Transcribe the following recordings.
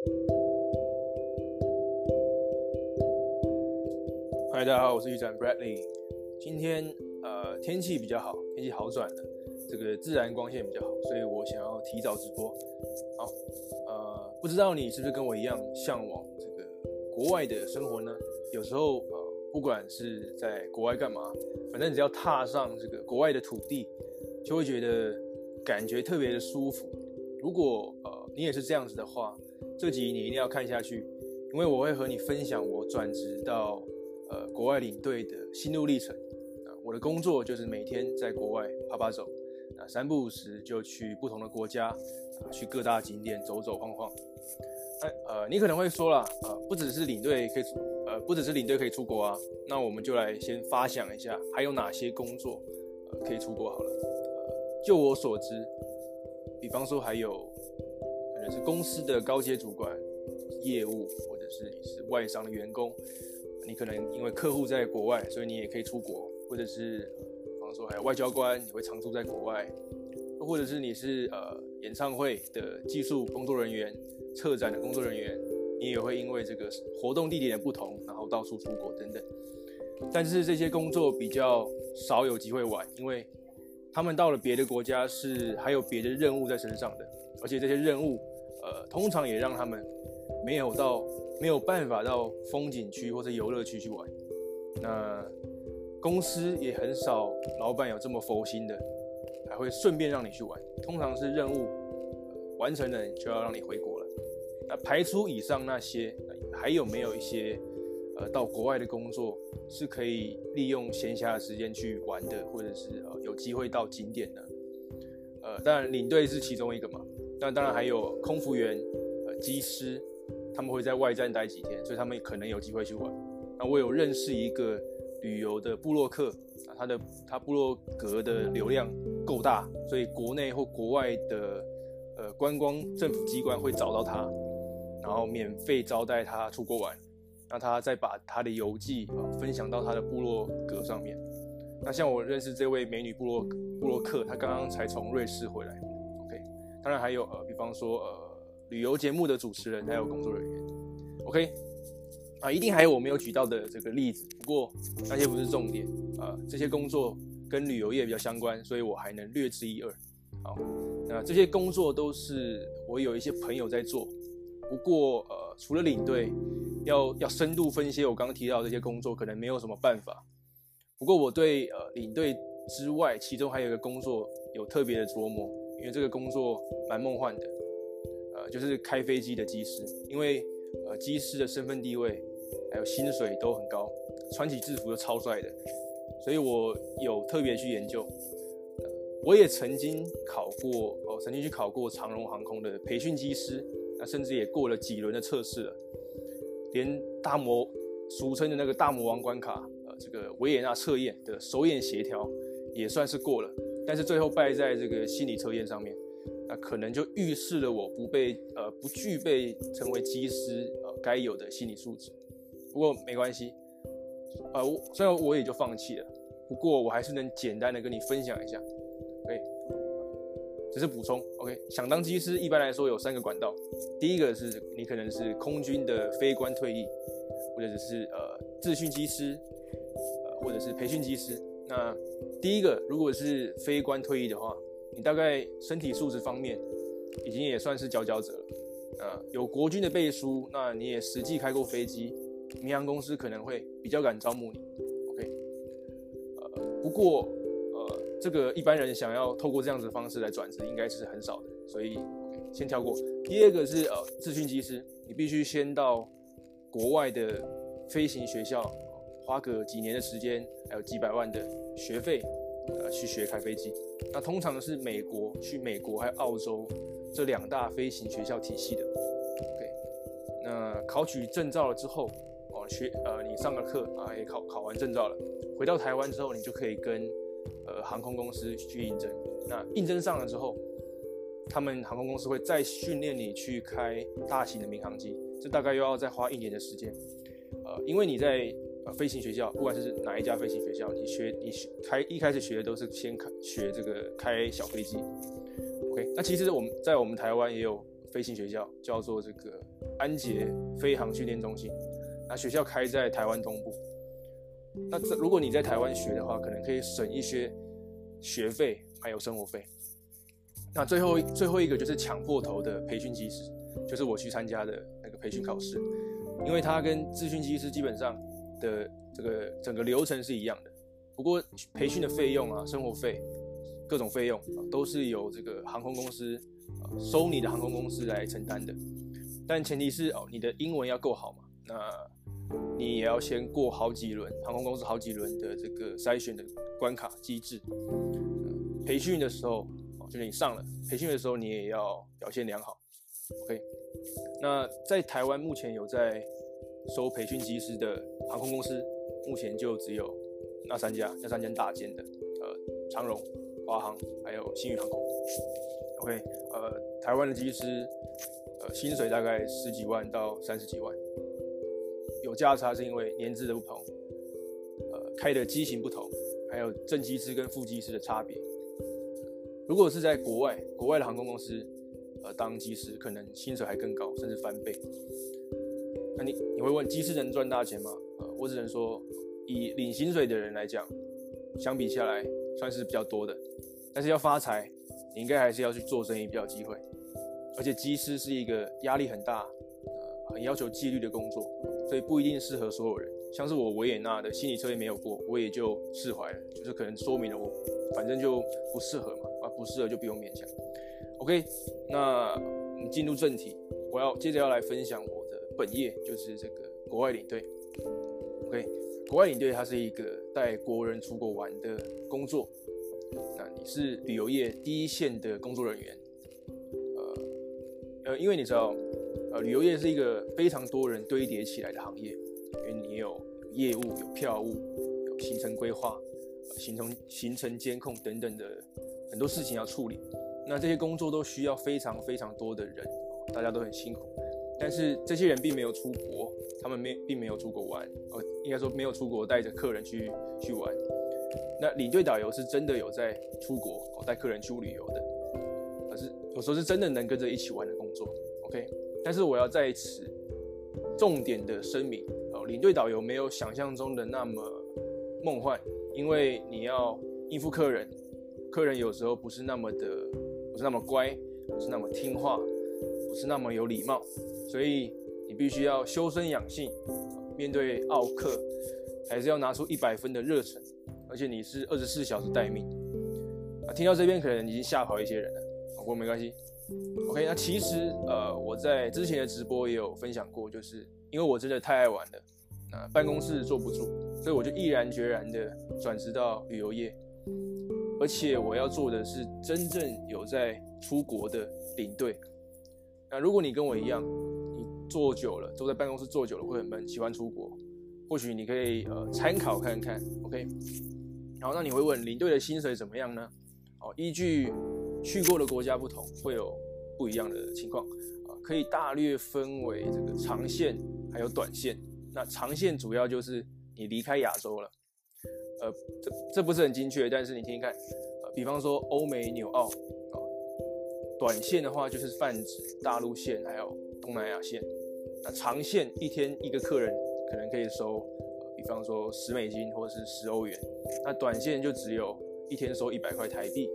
嗨，大家好，我是宇展 Bradley。今天呃天气比较好，天气好转了，这个自然光线比较好，所以我想要提早直播。好，呃，不知道你是不是跟我一样向往这个国外的生活呢？有时候呃，不管是在国外干嘛，反正只要踏上这个国外的土地，就会觉得感觉特别的舒服。如果你也是这样子的话，这集你一定要看下去，因为我会和你分享我转职到。呃，国外领队的心路历程啊，我的工作就是每天在国外趴趴走，啊，三不五时就去不同的国家，啊，去各大景点走走晃晃。哎呃，你可能会说了，呃，不只是领队可以，呃，不只是领队可以出国啊，那我们就来先发想一下，还有哪些工作，呃，可以出国好了。呃，就我所知，比方说还有能是公司的高阶主管、业务，或者是你是外商的员工。你可能因为客户在国外，所以你也可以出国，或者是，比方说还有外交官，你会常驻在国外，或者是你是呃演唱会的技术工作人员、策展的工作人员，你也会因为这个活动地点的不同，然后到处出国等等。但是这些工作比较少有机会玩，因为他们到了别的国家是还有别的任务在身上的，而且这些任务呃通常也让他们没有到。没有办法到风景区或者游乐区去玩，那公司也很少，老板有这么佛心的，还会顺便让你去玩。通常是任务完成了，就要让你回国了。那排除以上那些，还有没有一些呃到国外的工作是可以利用闲暇的时间去玩的，或者是呃有机会到景点的？呃，当然领队是其中一个嘛，但当然还有空服员、呃机师。他们会在外站待几天，所以他们可能有机会去玩。那我有认识一个旅游的部落客啊，他的他部落格的流量够大，所以国内或国外的呃观光政府机关会找到他，然后免费招待他出国玩。那他再把他的游记啊分享到他的部落格上面。那像我认识这位美女部落部落客，她刚刚才从瑞士回来。当然还有呃，比方说呃。旅游节目的主持人还有工作人员，OK，啊，一定还有我没有举到的这个例子，不过那些不是重点啊，这些工作跟旅游业比较相关，所以我还能略知一二。好，那这些工作都是我有一些朋友在做，不过呃，除了领队，要要深度分析我刚刚提到这些工作，可能没有什么办法。不过我对呃领队之外，其中还有一个工作有特别的琢磨，因为这个工作蛮梦幻的。呃就是开飞机的机师，因为呃，机师的身份地位还有薪水都很高，穿起制服都超帅的，所以我有特别去研究。我也曾经考过，哦，曾经去考过长荣航空的培训机师，那甚至也过了几轮的测试了，连大魔，俗称的那个大魔王关卡，呃，这个维也纳测验的手眼协调也算是过了，但是最后败在这个心理测验上面。那可能就预示了我不被呃不具备成为机师呃该有的心理素质。不过没关系，呃我，虽然我也就放弃了，不过我还是能简单的跟你分享一下。OK，只是补充。OK，想当机师一般来说有三个管道，第一个是你可能是空军的飞官退役，或者是呃自训机师，呃或者是培训机师。那第一个如果是非官退役的话。你大概身体素质方面已经也算是佼佼者了，呃，有国军的背书，那你也实际开过飞机，民航公司可能会比较敢招募你，OK，呃，不过呃，这个一般人想要透过这样子的方式来转职，应该是很少的，所以先跳过。第二个是呃，咨询机师，你必须先到国外的飞行学校，花个几年的时间，还有几百万的学费。呃，去学开飞机，那通常是美国去美国还有澳洲这两大飞行学校体系的。OK，那考取证照了之后，哦，学呃，你上个课啊，也考考完证照了，回到台湾之后，你就可以跟呃航空公司去应征。那应征上了之后，他们航空公司会再训练你去开大型的民航机，这大概又要再花一年的时间。呃，因为你在呃，飞行学校，不管是哪一家飞行学校，你学你学开一开始学的都是先开学这个开小飞机。OK，那其实我们在我们台湾也有飞行学校，叫做这个安捷飞航训练中心。那学校开在台湾东部。那这如果你在台湾学的话，可能可以省一些学费还有生活费。那最后最后一个就是抢破头的培训机师，就是我去参加的那个培训考试，因为它跟资讯机师基本上的这个整个流程是一样的。不过培训的费用啊，生活费各种费用啊，都是由这个航空公司啊收你的航空公司来承担的。但前提是哦，你的英文要够好嘛。那你也要先过好几轮航空公司好几轮的这个筛选的关卡机制。培训的时候哦，就是你上了培训的时候，你也要表现良好。OK，那在台湾目前有在收培训机师的航空公司，目前就只有那三家，那三间大间的，呃，长荣、华航还有新宇航空。OK，呃，台湾的机师，呃，薪水大概十几万到三十几万。有价差是因为年资的不同，呃，开的机型不同，还有正机师跟副机师的差别。如果是在国外，国外的航空公司，呃，当机师可能薪水还更高，甚至翻倍。你你会问，机师能赚大钱吗？呃，我只能说，以领薪水的人来讲，相比下来算是比较多的。但是要发财，你应该还是要去做生意比较机会。而且机师是一个压力很大，呃，很要求纪律的工作。所以不一定适合所有人，像是我维也纳的心理测验没有过，我也就释怀了，就是可能说明了我反正就不适合嘛，啊不适合就不用勉强。OK，那我们进入正题，我要接着要来分享我本业，就是这个国外领队。OK，国外领队它是一个带国人出国玩的工作，那你是旅游业第一线的工作人员，呃呃，因为你知道。呃，旅游业是一个非常多人堆叠起来的行业，因为你有业务、有票务、有行程规划、行程行程监控等等的很多事情要处理。那这些工作都需要非常非常多的人，大家都很辛苦。但是这些人并没有出国，他们没并没有出国玩，呃，应该说没有出国带着客人去去玩。那领队导游是真的有在出国哦带客人去旅游的，可是有时候是真的能跟着一起玩的工作。OK。但是我要在此重点的声明哦，领队导游没有想象中的那么梦幻，因为你要应付客人，客人有时候不是那么的，不是那么乖，不是那么听话，不是那么有礼貌，所以你必须要修身养性，面对奥客还是要拿出一百分的热忱，而且你是二十四小时待命。啊，听到这边可能已经吓跑一些人了，不过没关系。OK，那其实呃，我在之前的直播也有分享过，就是因为我真的太爱玩了，那办公室坐不住，所以我就毅然决然的转职到旅游业，而且我要做的是真正有在出国的领队。那如果你跟我一样，你坐久了，坐在办公室坐久了会很闷，喜欢出国，或许你可以呃参考看看。OK，好，那你会问领队的薪水怎么样呢？好，依据。去过的国家不同，会有不一样的情况啊，可以大略分为这个长线还有短线。那长线主要就是你离开亚洲了，呃，这这不是很精确，但是你听听看，呃，比方说欧美纽澳，短线的话就是泛指大陆线还有东南亚线。那长线一天一个客人可能可以收，比方说十美金或者是十欧元。那短线就只有一天收一百块台币。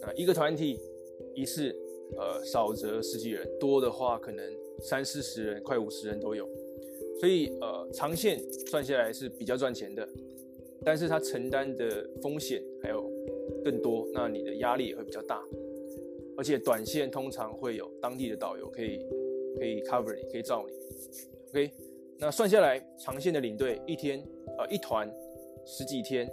那一个团体一次，呃，少则十几人，多的话可能三四十人，快五十人都有。所以，呃，长线算下来是比较赚钱的，但是它承担的风险还有更多，那你的压力也会比较大。而且短线通常会有当地的导游可以可以 cover 你，可以罩你。OK，那算下来，长线的领队一天，呃，一团十几天，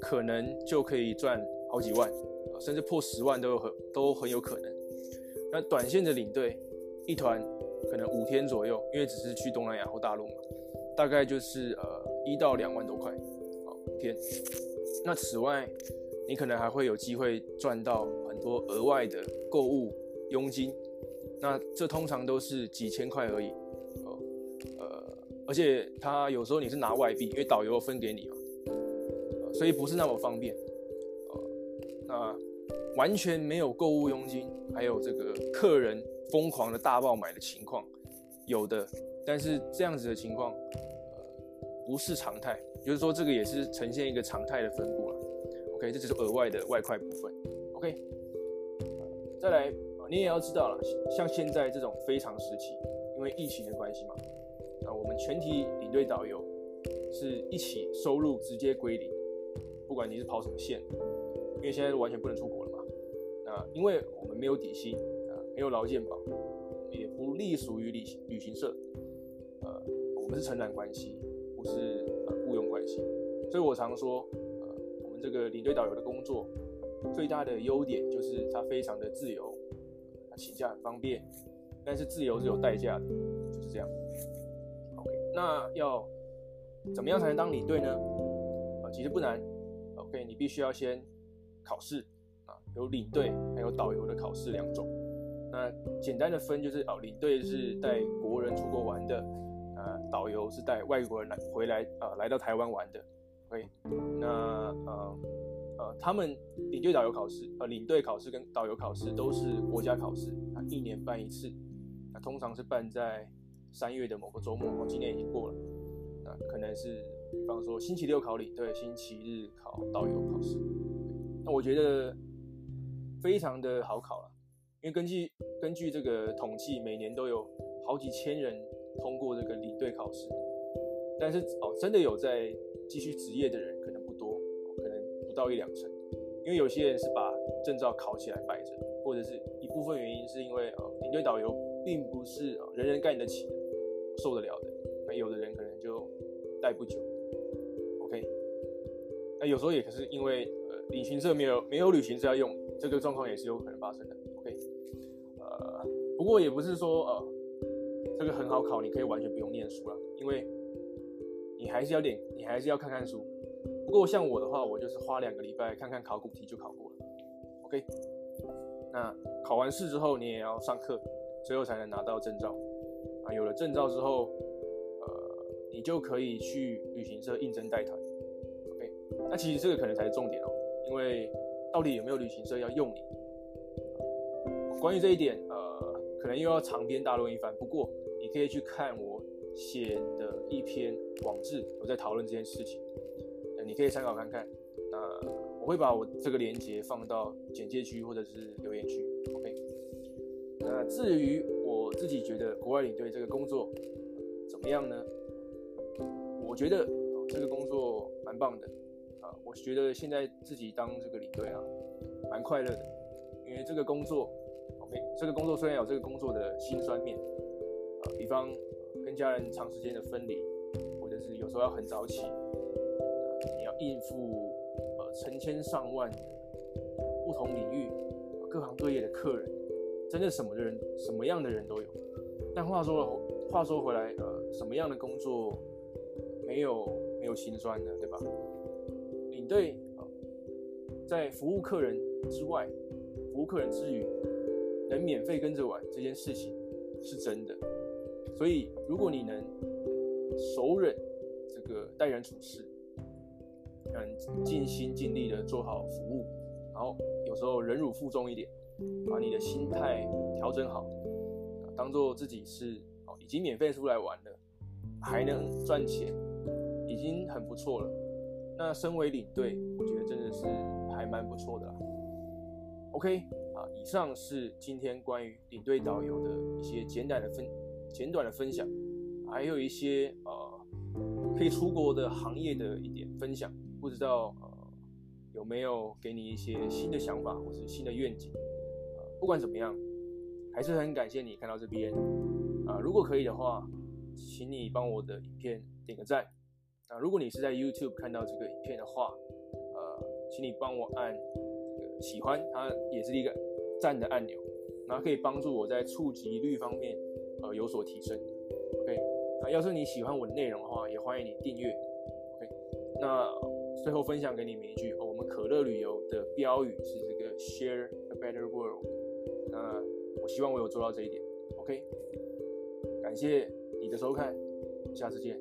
可能就可以赚好几万。甚至破十万都有很都很有可能。那短线的领队一团可能五天左右，因为只是去东南亚或大陆嘛，大概就是呃一到两万多块，好，五天。那此外，你可能还会有机会赚到多额外的购物佣金，那这通常都是几千块而已，哦，呃，而且他有时候你是拿外币，因为导游分给你嘛，所以不是那么方便，呃，那。完全没有购物佣金，还有这个客人疯狂的大爆买的情况，有的，但是这样子的情况，呃，不是常态，就是说这个也是呈现一个常态的分布了。OK，这只是额外的外快部分。OK，再来，你也要知道了，像现在这种非常时期，因为疫情的关系嘛，那我们全体领队导游是一起收入直接归零，不管你是跑什么线，因为现在完全不能出国了嘛。那因为我们没有底薪啊。没有劳健保，也不隶属于旅旅行社，呃，我们是承揽关系，不是呃雇佣关系，所以我常说，呃，我们这个领队导游的工作最大的优点就是它非常的自由，它请假很方便，但是自由是有代价的，就是这样。OK，那要怎么样才能当领队呢？啊、其实不难。OK，你必须要先考试啊，有领队还有导游的考试两种。那简单的分就是哦，领队是带国人出国玩的，呃，导游是带外国人来回来、呃，来到台湾玩的。OK，那呃呃，他们领队导游考试，呃，领队考试跟导游考试都是国家考试，啊，一年办一次，那通常是办在三月的某个周末，哦，今年已经过了，那可能是比方说星期六考领队，星期日考导游考试。那我觉得非常的好考了。因为根据根据这个统计，每年都有好几千人通过这个领队考试，但是哦，真的有在继续职业的人不，到一两成。因为有些人是把证照考起来摆着，或者是一部分原因是因为呃，领队导游并不是人人干得起的，受得了的。那有的人可能就待不久。OK，那有时候也可是因为呃，旅行社没有没有旅行社要用，这个状况也是有可能发生的。OK，呃不过也不是说呃，这个很好考，你可以完全不用念书了，因为你还是要点，你还是要看看书。不过像我的话，我就是花两个礼拜看看考古题就考过了。OK，那考完试之后，你也要上课，最后才能拿到证照。啊，有了证照之后，呃，你就可以去旅行社应征带团。OK，那其实这个可能才是重点哦，因为到底有没有旅行社要用你？关于这一点，呃。可能又要长篇大论一番，不过你可以去看我写的一篇网志，我在讨论这件事情，你可以参考看看。那我会把我这个链接放到简介区或者是留言区，OK。那至于我自己觉得国外领队这个工作怎么样呢？我觉得这个工作蛮棒的啊，我觉得现在自己当这个领队啊，蛮快乐的，因为这个工作，OK，。这个工作虽然有这个工作的辛酸面，啊，比方跟家人长时间的分离，或者是有时候要很早起，你要应付呃成千上万不同领域、各行各业的客人，真的什么的人、什么样的人都有。但话说了，话说回来，呃，什么样的工作没有没有辛酸的，对吧？领队啊，在服务客人之外，服务客人之余。能免费跟着玩这件事情是真的，所以如果你能手忍这个待人处事，嗯，尽心尽力的做好服务，然后有时候忍辱负重一点，把你的心态调整好，当做自己是哦已经免费出来玩了，还能赚钱，已经很不错了。那身为领队，我觉得真的是还蛮不错的啦。OK 啊。以上是今天关于领队导游的一些简短的分简短的分享，还有一些呃可以出国的行业的一点分享，不知道呃有没有给你一些新的想法或是新的愿景？呃，不管怎么样，还是很感谢你看到这边啊，如果可以的话，请你帮我的影片点个赞啊，如果你是在 YouTube 看到这个影片的话，呃，请你帮我按这个喜欢，它也是一个。赞的按钮，然后可以帮助我在触及率方面，呃，有所提升。OK，那要是你喜欢我的内容的话，也欢迎你订阅。OK，那最后分享给你们一句，哦，我们可乐旅游的标语是这个 Share a better world。那我希望我有做到这一点。OK，感谢你的收看，下次见。